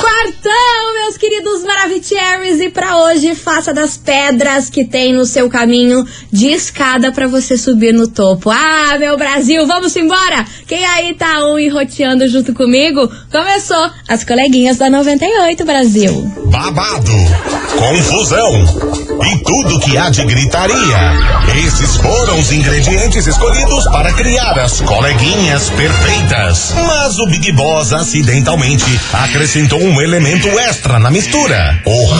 Quartão, meus queridos Maravicheries, e pra hoje faça das pedras que tem no seu caminho de escada pra você subir no topo. Ah, meu Brasil, vamos embora! Quem aí tá um enroteando junto comigo? Começou as coleguinhas da 98 Brasil. babado, confusão e tudo que há de gritaria. Esses foram os ingredientes escolhidos para criar as coleguinhas perfeitas. Mas o Big Boss acidentalmente acrescentou um elemento extra na mistura: o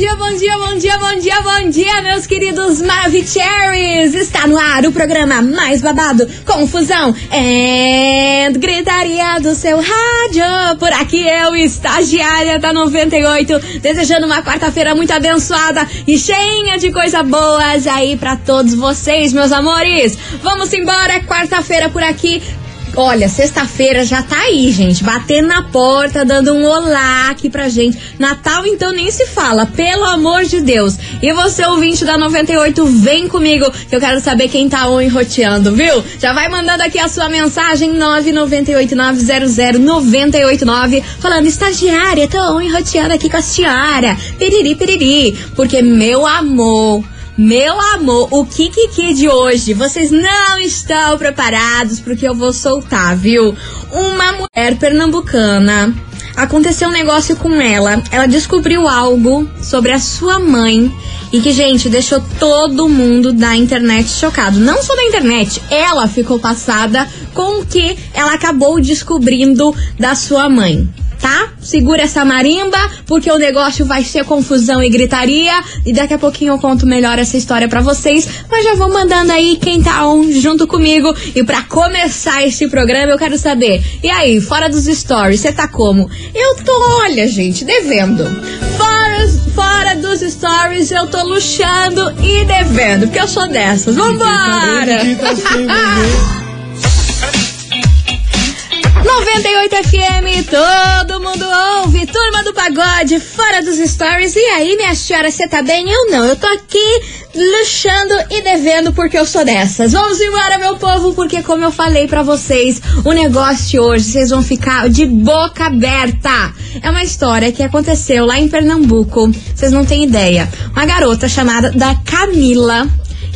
dia, bom dia, bom dia, bom dia, bom dia, meus queridos Maravicheries! Está no ar o programa mais babado, confusão e gritaria do seu rádio. Por aqui eu, estagiária da 98, desejando uma quarta-feira muito abençoada e cheia de coisas boas aí pra todos vocês, meus amores. Vamos embora, quarta-feira por aqui. Olha, sexta-feira já tá aí, gente. Batendo na porta, dando um olá aqui pra gente. Natal, então, nem se fala, pelo amor de Deus. E você, ouvinte da 98, vem comigo, que eu quero saber quem tá on roteando, viu? Já vai mandando aqui a sua mensagem 998900989, falando, estagiária, tô on roteando aqui com a senhora. Piriri, piriri. Porque, meu amor. Meu amor, o Kikiki de hoje, vocês não estão preparados pro que eu vou soltar, viu? Uma mulher pernambucana. Aconteceu um negócio com ela. Ela descobriu algo sobre a sua mãe e que, gente, deixou todo mundo da internet chocado. Não só da internet, ela ficou passada com o que ela acabou descobrindo da sua mãe tá? Segura essa marimba, porque o negócio vai ser confusão e gritaria. E daqui a pouquinho eu conto melhor essa história para vocês. Mas já vou mandando aí quem tá on junto comigo. E para começar esse programa, eu quero saber. E aí, fora dos stories, você tá como? Eu tô, olha, gente, devendo. Fora, fora dos stories, eu tô luxando e devendo. Porque eu sou dessas. Vambora! 98 FM, todo mundo ouve, turma do pagode, fora dos stories. E aí, minha senhora, você tá bem? Eu não, eu tô aqui luxando e devendo porque eu sou dessas. Vamos embora, meu povo, porque como eu falei para vocês, o negócio hoje, vocês vão ficar de boca aberta. É uma história que aconteceu lá em Pernambuco, vocês não têm ideia. Uma garota chamada da Camila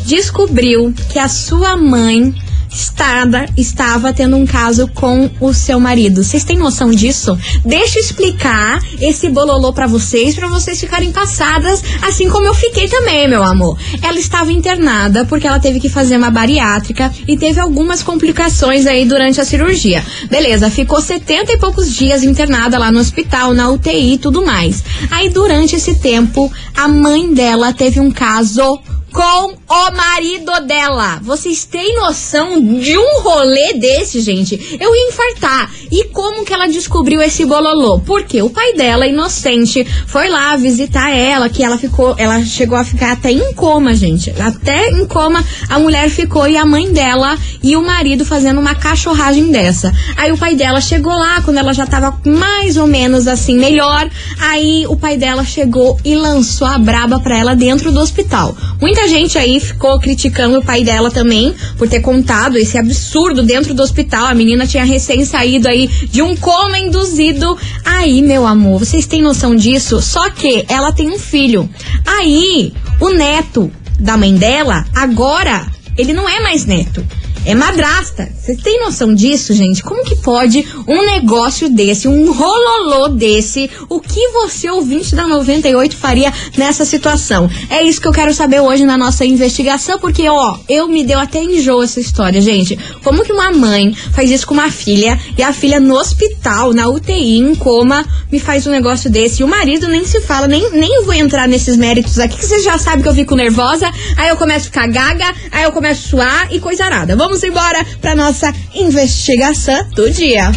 descobriu que a sua mãe estava, estava tendo um caso com o seu marido. Vocês têm noção disso? Deixa eu explicar esse bololô para vocês, para vocês ficarem passadas, assim como eu fiquei também, meu amor. Ela estava internada porque ela teve que fazer uma bariátrica e teve algumas complicações aí durante a cirurgia. Beleza, ficou 70 e poucos dias internada lá no hospital, na UTI e tudo mais. Aí durante esse tempo, a mãe dela teve um caso com o marido dela. Vocês têm noção de um rolê desse, gente? Eu ia infartar. E como que ela descobriu esse bololô? Porque o pai dela, inocente, foi lá visitar ela, que ela ficou, ela chegou a ficar até em coma, gente. Até em coma a mulher ficou e a mãe dela e o marido fazendo uma cachorragem dessa. Aí o pai dela chegou lá quando ela já tava mais ou menos assim melhor. Aí o pai dela chegou e lançou a braba pra ela dentro do hospital. Muita gente aí ficou criticando o pai dela também por ter contado esse absurdo dentro do hospital. A menina tinha recém saído aí de um coma induzido. Aí, meu amor, vocês têm noção disso? Só que ela tem um filho. Aí, o neto da mãe dela, agora, ele não é mais neto é madrasta. Vocês têm noção disso, gente? Como que pode um negócio desse, um rololô desse, o que você, ouvinte da 98, faria nessa situação? É isso que eu quero saber hoje na nossa investigação, porque, ó, eu me deu até enjoo essa história, gente. Como que uma mãe faz isso com uma filha e a filha no hospital, na UTI, em coma, me faz um negócio desse? E o marido nem se fala, nem, nem vou entrar nesses méritos aqui, que vocês já sabem que eu fico nervosa, aí eu começo a ficar gaga, aí eu começo a suar e coisa arada. Vamos embora pra nossa investigação do dia.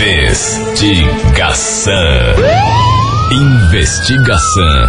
Investigação. Investigação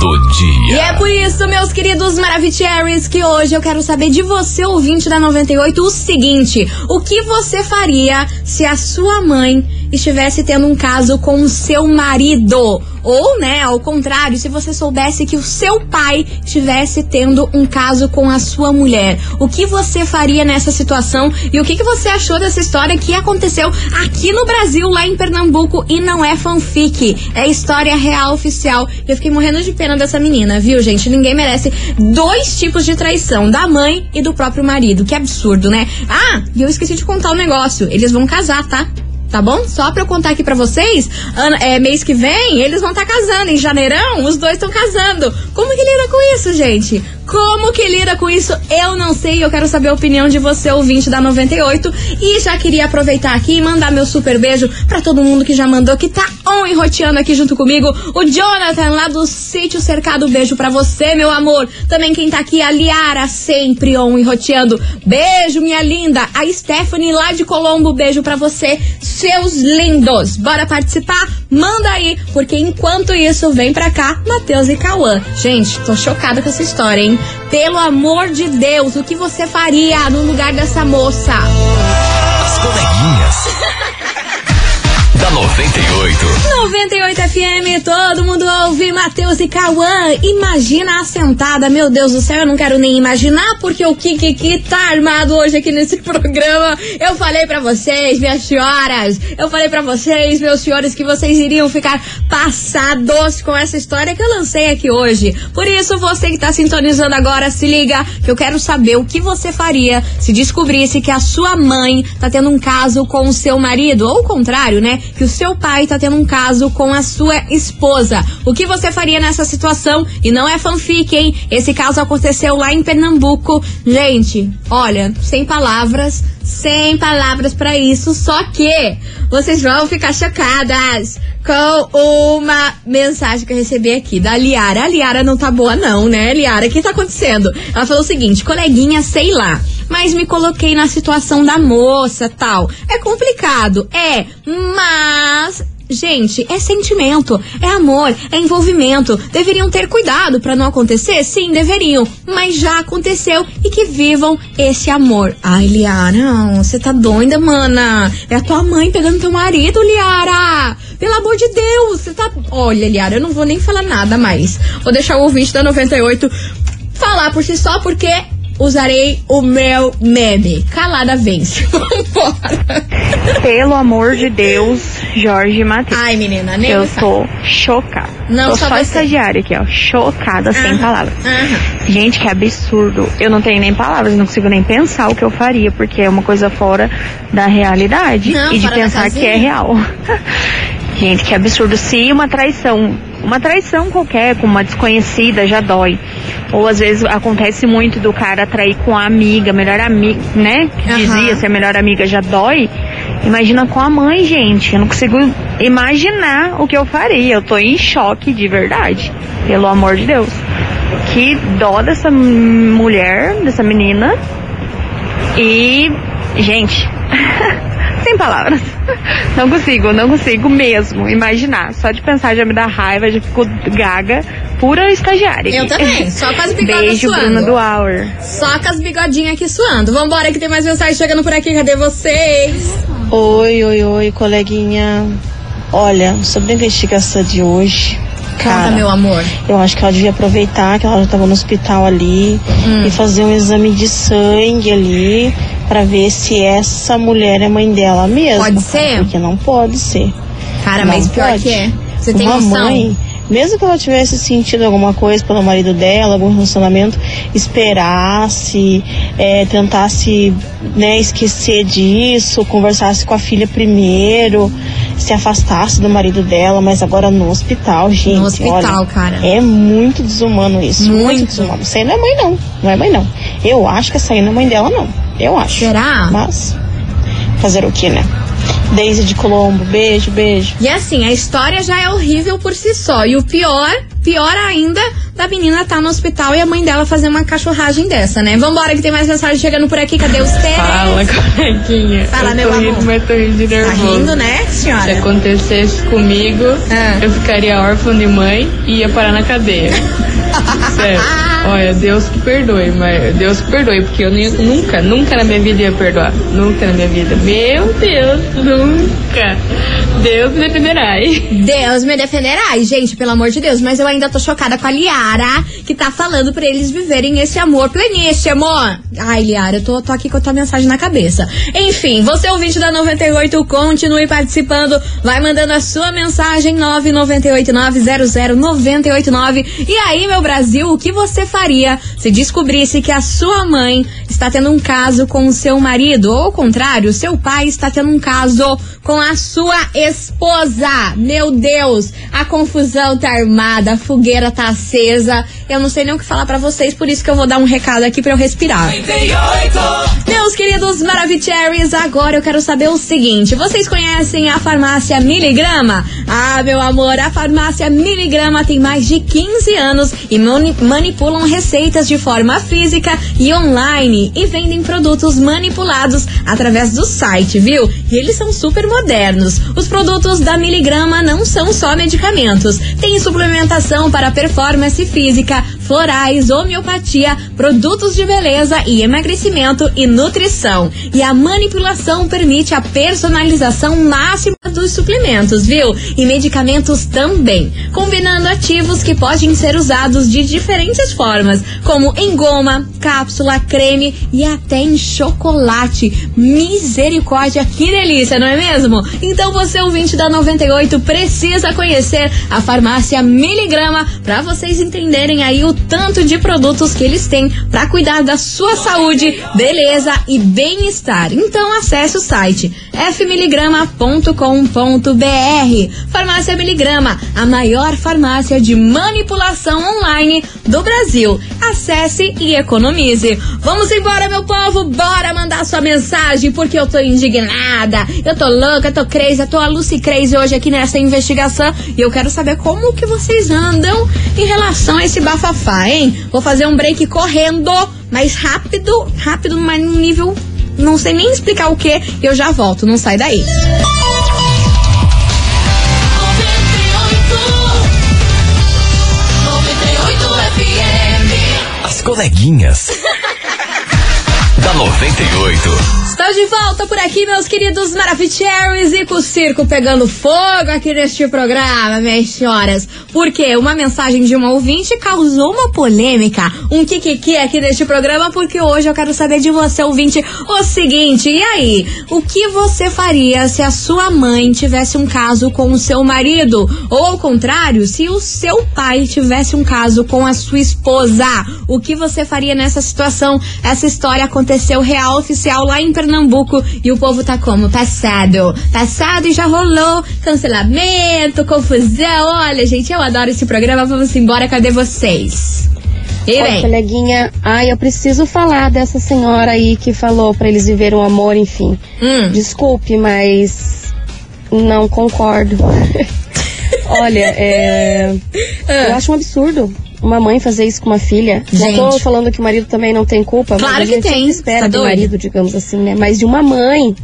do dia. E é por isso, meus queridos Maravicheries, que hoje eu quero saber de você, ouvinte da 98, o seguinte: o que você faria se a sua mãe estivesse tendo um caso com o seu marido? Ou, né, ao contrário, se você soubesse que o seu pai estivesse tendo um caso com a sua mulher, o que você faria nessa situação e o que, que você achou dessa história que aconteceu aqui no Brasil, lá em Pernambuco, e não é fanfic, é história real oficial. Eu fiquei morrendo de pena dessa menina, viu, gente? Ninguém merece dois tipos de traição, da mãe e do próprio marido. Que absurdo, né? Ah, e eu esqueci de contar um negócio. Eles vão casar, tá? Tá bom? Só pra eu contar aqui pra vocês, ano, é, mês que vem eles vão estar tá casando. Em janeirão, os dois estão casando. Como que lida com isso, gente? Como que lida com isso? Eu não sei. Eu quero saber a opinião de você, ouvinte da 98. E já queria aproveitar aqui e mandar meu super beijo para todo mundo que já mandou, que tá on e roteando aqui junto comigo. O Jonathan, lá do Sítio Cercado. Beijo para você, meu amor. Também quem tá aqui, a Liara, sempre on e roteando. Beijo, minha linda. A Stephanie, lá de Colombo. Beijo para você, seus lindos. Bora participar? Manda aí, porque enquanto isso, vem pra cá, Matheus e Cauã. Gente, tô chocada com essa história, hein? Pelo amor de Deus, o que você faria no lugar dessa moça? As coleguinhas. da 98. 98 FM, todo mundo ouve Matheus e Cauã. Imagina a sentada, meu Deus do céu, eu não quero nem imaginar, porque o Kiki tá armado hoje aqui nesse programa. Eu falei para vocês, minhas senhoras, eu falei para vocês, meus senhores, que vocês iriam ficar passados com essa história que eu lancei aqui hoje. Por isso, você que tá sintonizando agora, se liga, que eu quero saber o que você faria se descobrisse que a sua mãe tá tendo um caso com o seu marido, ou o contrário, né? Que o seu pai tá tendo um caso com a sua esposa. O que você faria nessa situação? E não é fanfic, hein? Esse caso aconteceu lá em Pernambuco. Gente, olha, sem palavras, sem palavras para isso, só que vocês vão ficar chocadas com uma mensagem que eu recebi aqui da Liara. A Liara não tá boa não, né, Liara? O que tá acontecendo? Ela falou o seguinte, coleguinha, sei lá, mas me coloquei na situação da moça, tal. É complicado, é, mas Gente, é sentimento, é amor, é envolvimento. Deveriam ter cuidado para não acontecer? Sim, deveriam. Mas já aconteceu e que vivam esse amor. Ai, Liara, você tá doida, mana? É a tua mãe pegando teu marido, Liara. Pelo amor de Deus, você tá. Olha, Liara, eu não vou nem falar nada mais. Vou deixar o ouvinte da 98 falar por si só, porque usarei o meu meme. Calada vence. Vambora. Pelo amor de Deus, Jorge Matheus. Ai, menina, nem Eu tô chocada. Não, tô só só, estagiária aqui, ó. Chocada, sem palavras. aham. Gente, que absurdo. Eu não tenho nem palavras, não consigo nem pensar o que eu faria, porque é uma coisa fora da realidade Não, e de pensar que é real. Gente, que absurdo. Se uma traição, uma traição qualquer, com uma desconhecida, já dói. Ou às vezes acontece muito do cara trair com a amiga, melhor amiga, né? Que Aham. dizia ser a melhor amiga já dói. Imagina com a mãe, gente. Eu não consigo imaginar o que eu faria. Eu tô em choque de verdade. Pelo amor de Deus. Que dó dessa mulher, dessa menina. E, gente, sem palavras. Não consigo, não consigo mesmo imaginar. Só de pensar já me dá raiva, já fico gaga. Pura estagiária. Eu também, só com as bigodas Beijo, suando. Bruna do Hour. Só com as bigodinhas aqui suando. Vambora que tem mais mensagem chegando por aqui. Cadê vocês? Oi, oi, oi, coleguinha. Olha, sobre a investigação de hoje, Conta, cara, meu amor. eu acho que ela devia aproveitar que ela já estava no hospital ali Hum. e fazer um exame de sangue ali pra ver se essa mulher é mãe dela mesmo. Pode ser? Porque não pode ser. Cara, Não mas pior pode. que é. Você tem Uma noção? mãe, mesmo que ela tivesse sentido alguma coisa pelo marido dela, algum relacionamento, esperasse, é, tentasse né, esquecer disso, conversasse com a filha primeiro, se afastasse do marido dela, mas agora no hospital, gente. No hospital, olha, cara. É muito desumano isso. Muito. Muito. desumano. Isso aí não é mãe, não. Não é mãe, não. Eu acho que essa aí não é mãe dela, não. Eu acho. Será? Mas, fazer o que, né? Daisy de Colombo, beijo, beijo. E assim, a história já é horrível por si só. E o pior, pior ainda, da menina tá no hospital e a mãe dela fazer uma cachorragem dessa, né? Vambora que tem mais mensagem chegando por aqui. Cadê os Tere? Fala, coleguinha. Fala, eu meu tô amor. rindo, mas tô rindo de Tá nervoso. rindo, né, Se senhora? acontecesse comigo, Ah. eu ficaria órfã de mãe e ia parar na cadeia. Sério. Olha, Deus que perdoe, mas Deus que perdoe, porque eu nem- nunca, nunca na minha vida ia perdoar. Nunca na minha vida. Meu Deus, nunca. Deus me defenderá. Deus me defenderá. Gente, pelo amor de Deus, mas eu ainda tô chocada com a Liara, que tá falando pra eles viverem esse amor pleníssimo. Ai, Liara, eu tô, tô aqui com a tua mensagem na cabeça. Enfim, você ouvinte da 98, continue participando. Vai mandando a sua mensagem 998900989. E aí, meu Brasil, o que você faria se descobrisse que a sua mãe está tendo um caso com o seu marido? Ou ao contrário, seu pai está tendo um caso com a sua esposa. Meu Deus, a confusão tá armada, a fogueira tá acesa. Eu não sei nem o que falar pra vocês, por isso que eu vou dar um recado aqui pra eu respirar. Meus queridos Maravicheries, agora eu quero saber o seguinte: vocês conhecem a farmácia Miligrama? Ah, meu amor, a farmácia Miligrama tem mais de 15 anos e mani- manipulam receitas de forma física e online e vendem produtos manipulados através do site, viu? E eles são super modernos. Os produtos da Miligrama não são só medicamentos, tem suplementação para performance física, florais, homeopatia, produtos de beleza e emagrecimento e nutrição. E a manipulação permite a personalização máxima dos suplementos, viu? E medicamentos também, combinando ativos que podem ser usados de diferentes formas, como em goma, cápsula, creme e até em chocolate. Misericórdia, que delícia, não é mesmo? Então você, ouvinte da 98, precisa conhecer a farmácia Miligrama para vocês entenderem aí o tanto de produtos que eles têm para cuidar da sua saúde, beleza e bem-estar. Então acesse o site fmiligrama.com.br. Farmácia Miligrama, a maior farmácia de manipulação online do Brasil. Acesse e economize. Vamos embora, meu povo, bora mandar sua mensagem porque eu tô indignada, eu tô louca, eu tô crazy, eu tô a Lucy Crazy hoje aqui nessa investigação e eu quero saber como que vocês andam em relação a esse bafafá, hein? Vou fazer um break correndo, mas rápido, rápido, mas num nível, não sei nem explicar o que, e eu já volto, não sai daí. As coleguinhas. da 98. Estou de volta por aqui, meus queridos Maravicheries, e com o circo pegando fogo aqui neste programa, minhas senhoras. Porque uma mensagem de uma ouvinte causou uma polêmica, um kikiki aqui neste programa, porque hoje eu quero saber de você, ouvinte, o seguinte, e aí? O que você faria se a sua mãe tivesse um caso com o seu marido? Ou ao contrário, se o seu pai tivesse um caso com a sua esposa? O que você faria nessa situação? Essa história aconteceu real, oficial, lá em e o povo tá como? Passado. Passado e já rolou cancelamento, confusão. Olha, gente, eu adoro esse programa. Vamos embora, cadê vocês? E Oi, coleguinha. Ai, eu preciso falar dessa senhora aí que falou pra eles viverem o amor, enfim. Hum. Desculpe, mas não concordo. Olha, é, eu acho um absurdo uma mãe fazer isso com uma filha. Gente. Não tô falando que o marido também não tem culpa, Claro mas que tem, espera tá do doido? marido, digamos assim, né? Mas de uma mãe.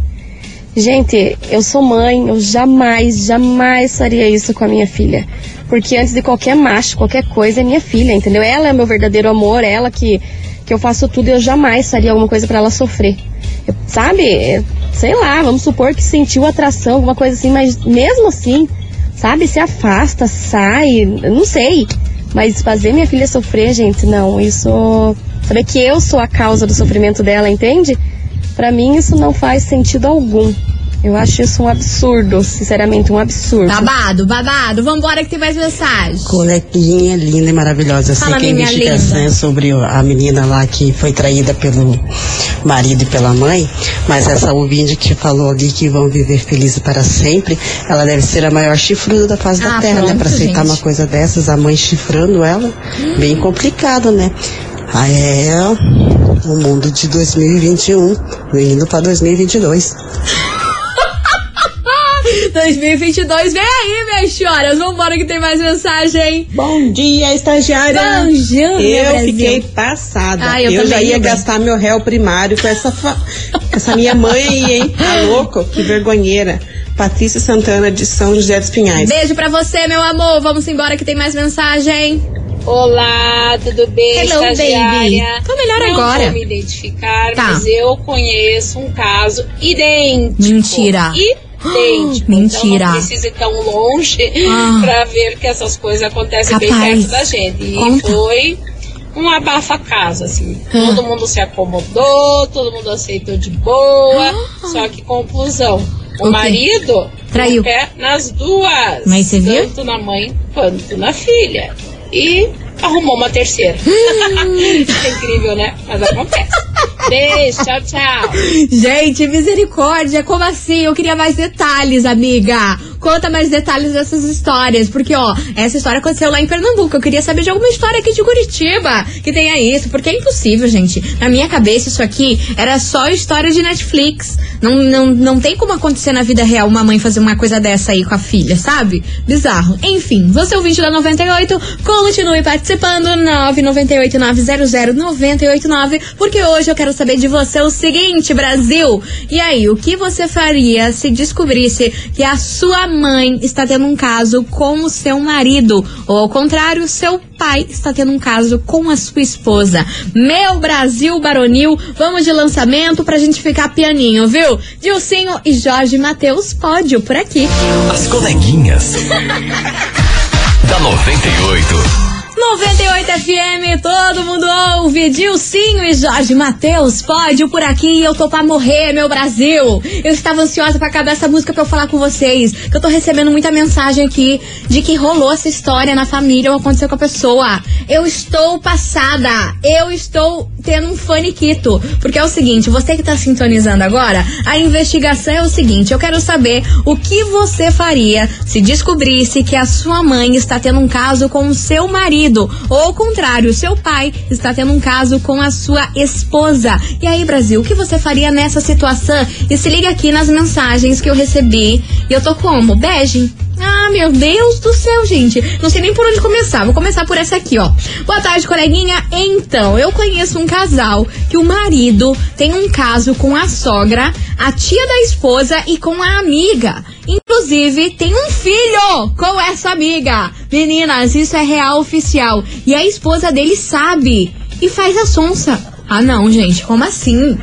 Gente, eu sou mãe, eu jamais, jamais faria isso com a minha filha. Porque antes de qualquer macho, qualquer coisa, é minha filha, entendeu? Ela é meu verdadeiro amor, ela que, que eu faço tudo e eu jamais faria alguma coisa pra ela sofrer. Eu- sabe? Sei lá, vamos supor que sentiu atração, alguma coisa assim, mas mesmo assim, sabe? Se afasta, sai, não sei. Mas fazer minha filha sofrer, gente, não, isso. Saber que eu sou a causa do sofrimento dela, entende? Pra mim isso não faz sentido algum. Eu acho isso um absurdo, sinceramente, um absurdo. Babado, babado. Vambora que tem mais mensagem. Coleguinha linda e maravilhosa. Eu sei Fala, que a minha investigação linda. é sobre a menina lá que foi traída pelo marido e pela mãe, mas essa ouvinte que falou ali que vão viver felizes para sempre, ela deve ser a maior chifruda da face Ah, da terra, né? pronto, Para aceitar gente. uma coisa dessas, a mãe chifrando ela, bem complicado, né? Ah, é o mundo de 2021, indo para 2022. 2022 vem aí, minhas senhoras. Vambora que tem mais mensagem. Bom dia, estagiária. Bom dia, Eu Brasil. fiquei passada. Ah, eu eu já ia gastar meu réu primário com essa, fa- essa minha mãe aí, hein? Tá louco? Que vergonheira. Patrícia Santana de São José dos Pinhais. Beijo pra você, meu amor. Vamos embora que tem mais mensagem. Olá, tudo bem? Hello, baby. estagiária? Tô melhor Não agora. vou me identificar, Tá. mas eu conheço um caso idêntico. Mentira. Idêntico. Mentira. Então não precisa ir tão longe Ah. pra ver que essas coisas acontecem bem Capaz. perto da gente. E Conta. foi um abafa-casa, assim. Ah. Todo mundo se acomodou, todo mundo aceitou de boa, só que conclusão. O, Ah. O quê? marido Traiu. pé nas duas. Mas você viu? Tanto na mãe quanto na filha. E arrumou uma terceira. Hum. Isso é incrível, né? Mas acontece. Beijo, tchau, tchau. Gente, misericórdia, como assim? Eu queria mais detalhes, amiga. Conta mais detalhes dessas histórias, porque ó, essa história aconteceu lá em Pernambuco. Eu queria saber de alguma história aqui de Curitiba que tenha isso, porque é impossível, gente. Na minha cabeça isso aqui era só história de Netflix. Não, não, não tem como acontecer na vida real uma mãe fazer uma coisa dessa aí com a filha, sabe? Bizarro. Enfim, você ouvinte da 98, continue participando 998 900 989, porque hoje eu quero saber de você o seguinte, Brasil. E aí, o que você faria se descobrisse que a sua mãe está tendo um caso com o seu marido? Ou ao contrário, seu pai está tendo um caso com a sua esposa. Meu Brasil Baronil, vamos de lançamento pra gente ficar pianinho, viu? Dilcinho e Jorge Matheus, pódio por aqui. As coleguinhas. da 98. 98 FM, todo mundo ouve. Dilcinho e Jorge Matheus, pódio por aqui. Eu tô pra morrer, meu Brasil. Eu estava ansiosa pra acabar essa música pra eu falar com vocês. Que eu tô recebendo muita mensagem aqui de que rolou essa história na família ou aconteceu com a pessoa. Eu estou passada. Eu estou tendo um faniquito. Porque é o seguinte, você que tá sintonizando agora, a investigação é o seguinte: eu quero saber o que você faria se descobrisse que a sua mãe está tendo um caso com o seu marido. Ou ao contrário, seu pai está tendo um caso com a sua esposa. E aí, Brasil, o que você faria nessa situação? E se liga aqui nas mensagens que eu recebi. E eu tô como? Bege. Ah, meu Deus do céu, gente. Não sei nem por onde começar. Vou começar por essa aqui, ó. Boa tarde, coleguinha. Então, eu conheço um casal que o marido tem um caso com a sogra, a tia da esposa e com a amiga. Inclusive, tem um filho com essa amiga. Meninas, isso é real oficial. E a esposa dele sabe e faz a sonsa. Ah, não, gente, como assim?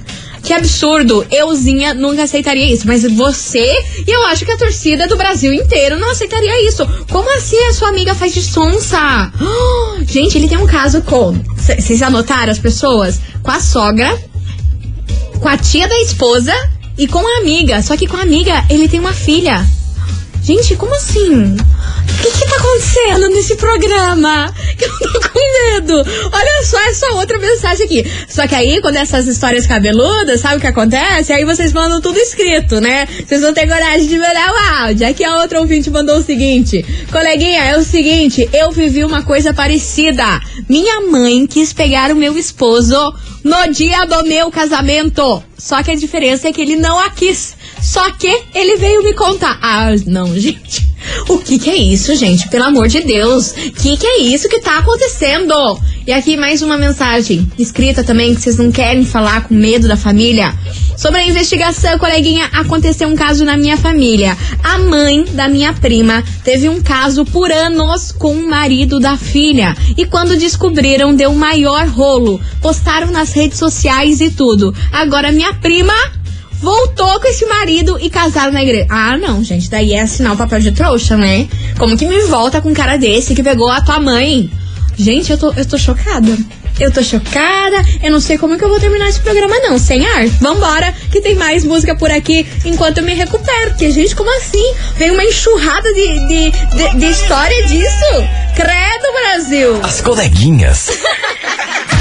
Que absurdo! Euzinha nunca aceitaria isso. Mas você e eu acho que a torcida do Brasil inteiro não aceitaria isso. Como assim a sua amiga faz de sonsa? Gente, ele tem um caso com. Vocês anotaram as pessoas? Com a sogra, com a tia da esposa e com a amiga. Só que com a amiga ele tem uma filha. Gente, como assim? O que, que tá acontecendo nesse programa? Que eu tô com medo. Olha só essa outra mensagem aqui. Só que aí, quando essas histórias cabeludas, sabe o que acontece? Aí vocês mandam tudo escrito, né? Vocês não têm coragem de mandar o áudio. Aqui a outra ouvinte mandou o seguinte: Coleguinha, é o seguinte, eu vivi uma coisa parecida. Minha mãe quis pegar o meu esposo no dia do meu casamento. Só que a diferença é que ele não a quis. Só que ele veio me contar. Ah, não, gente. O que que é isso, gente? Pelo amor de Deus. O que que é isso que tá acontecendo? E aqui mais uma mensagem escrita também que vocês não querem falar com medo da família. Sobre a investigação, coleguinha, aconteceu um caso na minha família. A mãe da minha prima teve um caso por anos com o marido da filha. E quando descobriram, deu o maior rolo. Postaram nas redes sociais e tudo. Agora minha prima voltou com esse marido e casaram na igreja. Ah, não, gente, daí é assinar o papel de trouxa, né? Como que me volta com um cara desse que pegou a tua mãe? Gente, eu tô, eu tô chocada. Eu tô chocada. Eu não sei como que eu vou terminar esse programa, não. Sem ar. Vambora, que tem mais música por aqui enquanto eu me recupero. Porque, gente, como assim? Vem uma enxurrada de, de, de, de história disso? Credo, Brasil! As coleguinhas.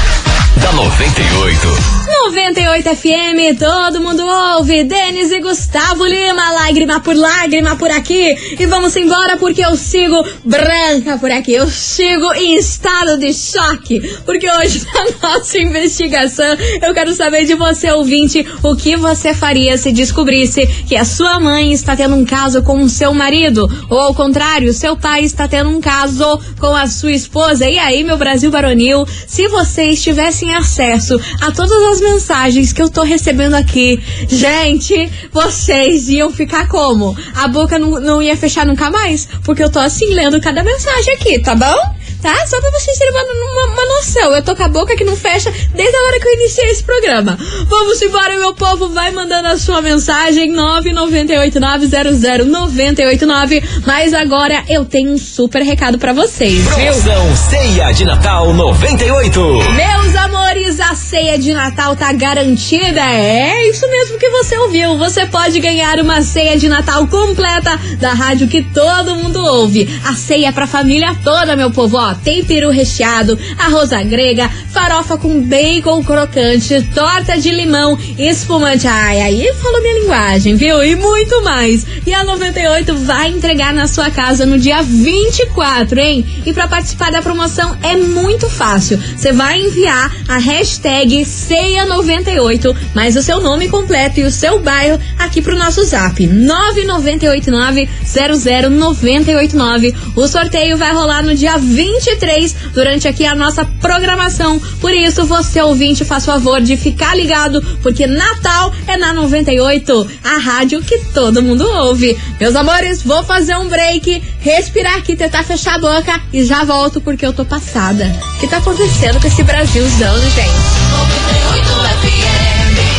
da 98. 98 FM, todo mundo ouve. Denis e Gustavo Lima, lágrima por lágrima por aqui. E vamos embora porque eu sigo branca por aqui. Eu sigo em estado de choque. Porque hoje, na nossa investigação, eu quero saber de você, ouvinte, o que você faria se descobrisse que a sua mãe está tendo um caso com o seu marido. Ou ao contrário, seu pai está tendo um caso com a sua esposa. E aí, meu Brasil varonil, se vocês tivessem acesso a todas as mensagens que eu tô recebendo aqui, gente, vocês iam ficar como? A boca não, não ia fechar nunca mais? Porque eu tô assim lendo cada mensagem aqui, tá bom? Tá? Só pra vocês terem uma, uma, uma noção. Eu tô com a boca que não fecha desde a hora que eu iniciei esse programa. Vamos embora, meu povo. Vai mandando a sua mensagem 998900989. Mas agora eu tenho um super recado pra vocês, viu? Promoção Ceia de Natal 98. Meus amores, a ceia de Natal tá garantida. É isso mesmo que você ouviu. Você pode ganhar uma ceia de Natal completa da rádio que todo mundo ouve. A ceia é pra família toda, meu povo. Tem peru recheado, arroz grega, farofa com bacon crocante, torta de limão, espumante. Ai, aí falou minha linguagem, viu? E muito mais. E a 98 vai entregar na sua casa no dia 24, hein? E para participar da promoção é muito fácil. Você vai enviar a hashtag ceia98, mais o seu nome completo e o seu bairro aqui pro nosso zap 998900989. O sorteio vai rolar no dia 23 durante aqui a nossa programação. Por isso, você ouvinte, faz favor de ficar ligado, porque Natal é na 98, a rádio que todo mundo ouve. Meus amores, vou fazer um break, respirar aqui, tentar fechar a boca e já volto porque eu tô passada. O que tá acontecendo com esse Brasilzão, gente?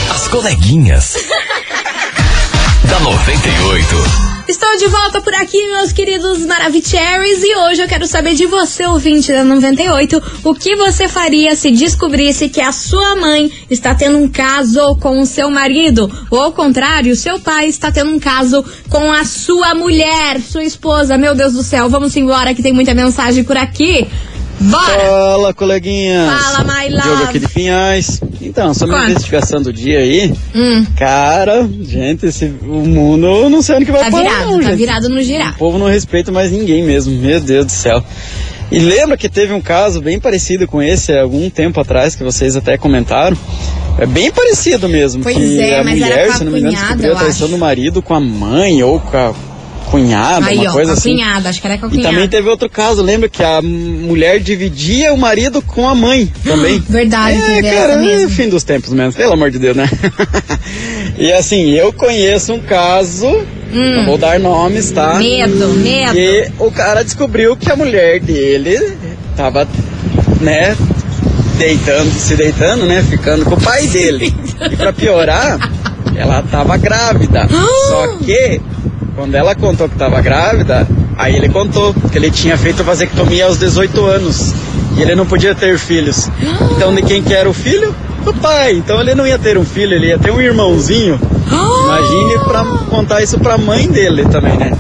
As coleguinhas. da 98. Estou de volta por aqui, meus queridos Maravicheries, e hoje eu quero saber de você, ouvinte da 98, o que você faria se descobrisse que a sua mãe está tendo um caso com o seu marido, ou ao contrário, seu pai está tendo um caso com a sua mulher, sua esposa. Meu Deus do céu, vamos embora que tem muita mensagem por aqui. Bora! Fala, coleguinhas. Fala, my love. Diogo aqui de Pinhais. Então, sobre a investigação do dia aí, Hum, cara, gente, esse, o mundo não sei onde que vai tá parar, virado, não, tá gente. virado no girar. O povo não respeita mais ninguém mesmo, meu Deus do céu. E lembra que teve um caso bem parecido com esse há algum tempo atrás, que vocês até comentaram? É bem parecido mesmo. Pois que é, a mas era mulher, com a se não me engano, descobriu a traição do marido com a mãe ou com a cunhada, Aí, uma ó, coisa assim. cunhada, acho que era com a E cunhada. também teve outro caso, lembra que a mulher dividia o marido com a mãe também. Verdade, é, cara, é mesmo. fim dos tempos mesmo, pelo amor de Deus, né? e assim, eu conheço um caso, não vou dar nomes, tá? Hum. Medo, medo. Que o cara descobriu que a mulher dele tava, né, deitando, se deitando, né, ficando com o pai dele. e pra piorar, ela tava grávida. Só que, quando ela contou que tava grávida, aí ele contou que ele tinha feito vasectomia aos 18 anos. E ele não podia ter filhos. Então, de quem que era o filho? Do pai. Então, ele não ia ter um filho, ele ia ter um irmãozinho. Imagine pra contar isso pra mãe dele também, né?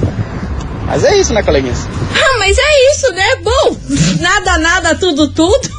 Mas é isso, né, coleguinhas? Ah, mas é isso, né? Bom, nada, nada, tudo, tudo.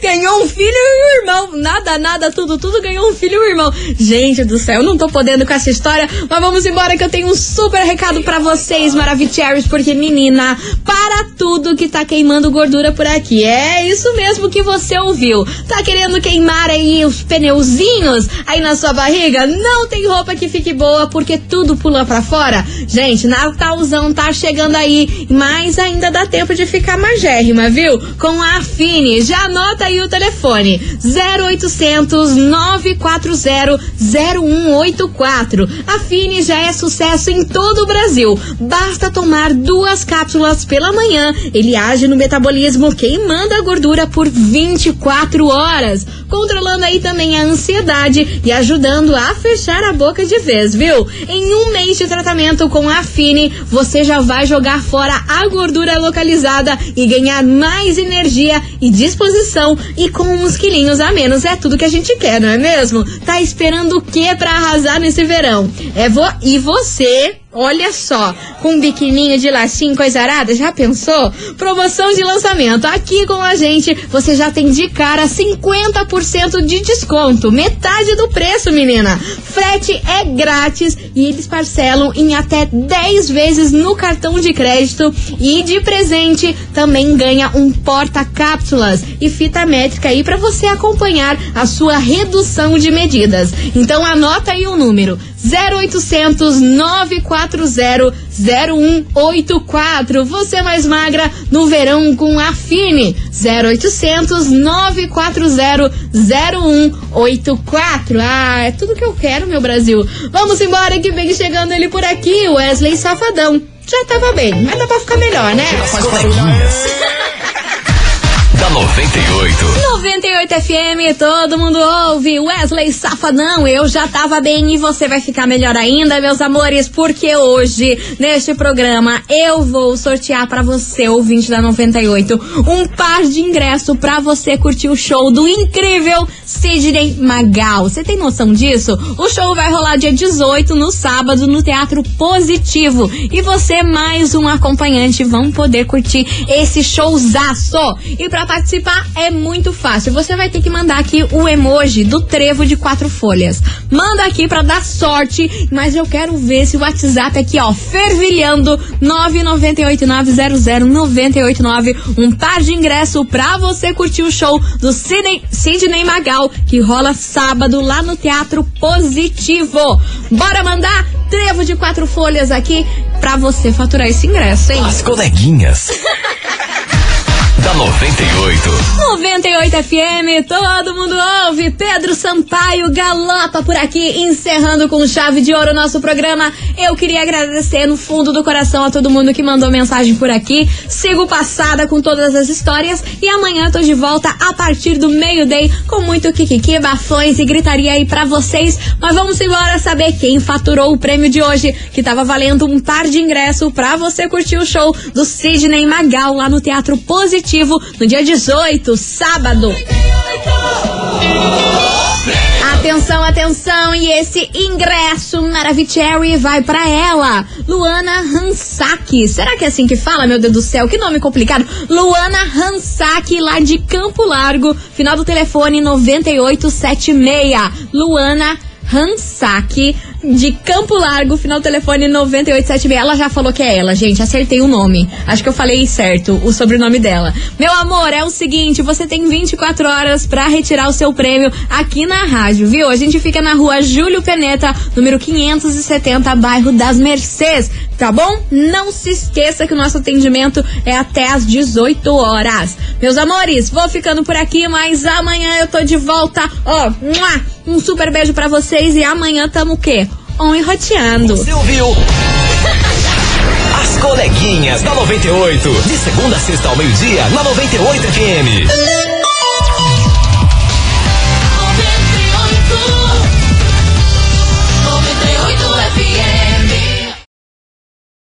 Ganhou um filho e um irmão. Nada, nada, tudo, tudo ganhou um filho e um irmão. Gente do céu, eu não tô podendo com essa história, mas vamos embora que eu tenho um super recado pra vocês, Maravicheries, porque menina, para tudo que tá queimando gordura por aqui. É isso mesmo que você ouviu. Tá querendo queimar aí os pneuzinhos aí na sua barriga? Não tem roupa que fique boa porque tudo pula pra fora? Gente, Natalzão tá chegando aí, mas ainda dá tempo de ficar magérrima, viu? Com a Afine. Já anota aí o telefone: 0800 940 0184. Afine já é sucesso em todo o Brasil. Basta tomar duas cápsulas pela manhã. Ele age no metabolismo, queimando a gordura por 24 horas, controlando aí também a ansiedade e ajudando a fechar a boca de vez, viu? Em um mês de tratamento com a Afine, você já vai jogar fora a gordura localizada e ganhar mais energia e disposição e com uns quilinhos a menos. É tudo que a gente quer, não é mesmo? Tá esperando o que pra arrasar nesse verão? É vo e você Olha só, com um biquininho de lacinho coisa arada, já pensou? Promoção de lançamento. Aqui com a gente, você já tem de cara 50% de desconto. Metade do preço, menina. Frete é grátis e eles parcelam em até 10 vezes no cartão de crédito. E de presente também ganha um porta-cápsulas e fita métrica aí para você acompanhar a sua redução de medidas. Então anota aí o número 0800 940 0184. Você mais magra no verão com a Fine. 0800 940 0184. Ah, é tudo que eu quero, meu Brasil. Vamos embora que vem chegando ele por aqui, Wesley Safadão. Já tava bem, mas dá pra ficar melhor, né? As. Da 98. 98 FM, todo mundo ouve. Wesley Safadão, eu já tava bem e você vai ficar melhor ainda, meus amores, porque hoje, neste programa, eu vou sortear para você, ouvinte da 98, um par de ingresso para você curtir o show do incrível Sidney Magal. Você tem noção disso? O show vai rolar dia 18, no sábado, no Teatro Positivo. E você, mais um acompanhante, vão poder curtir esse showzaço. E para participar é muito fácil. Você vai ter que mandar aqui o emoji do trevo de quatro folhas. Manda aqui para dar sorte, mas eu quero ver se o WhatsApp aqui, ó, fervilhando 998900989, um par de ingresso pra você curtir o show do Sidney, Sidney Magal, que rola sábado lá no Teatro Positivo. Bora mandar trevo de quatro folhas aqui pra você faturar esse ingresso, hein? As coleguinhas. da 98. 98 FM, todo mundo ouve. Pedro Sampaio galopa por aqui, encerrando com chave de ouro o nosso programa. Eu queria agradecer no fundo do coração a todo mundo que mandou mensagem por aqui. Sigo passada com todas as histórias e amanhã tô de volta a partir do meio-day com muito kikiki, bafões e gritaria aí pra vocês. Mas vamos embora saber quem faturou o prêmio de hoje, que tava valendo um par de ingresso pra você curtir o show do Sidney Magal lá no Teatro Positivo no dia 18, sábado. Atenção, atenção, e esse ingresso Maravicherry vai para ela, Luana Hansaki. Será que é assim que fala, meu Deus do céu? Que nome complicado. Luana Hansaki, lá de Campo Largo, final do telefone 9876. Luana Hansaki de Campo Largo, final do telefone 9876. Ela já falou que é ela, gente. Acertei o nome. Acho que eu falei certo o sobrenome dela. Meu amor, é o seguinte: você tem 24 horas para retirar o seu prêmio aqui na rádio, viu? A gente fica na rua Júlio Peneta, número 570, bairro das Mercês. Tá bom? Não se esqueça que o nosso atendimento é até às 18 horas. Meus amores, vou ficando por aqui, mas amanhã eu tô de volta. Ó, um super beijo para vocês e amanhã tamo o quê? On e roteando. Você ouviu? As coleguinhas da 98. De segunda a sexta ao meio-dia, na 98 FM.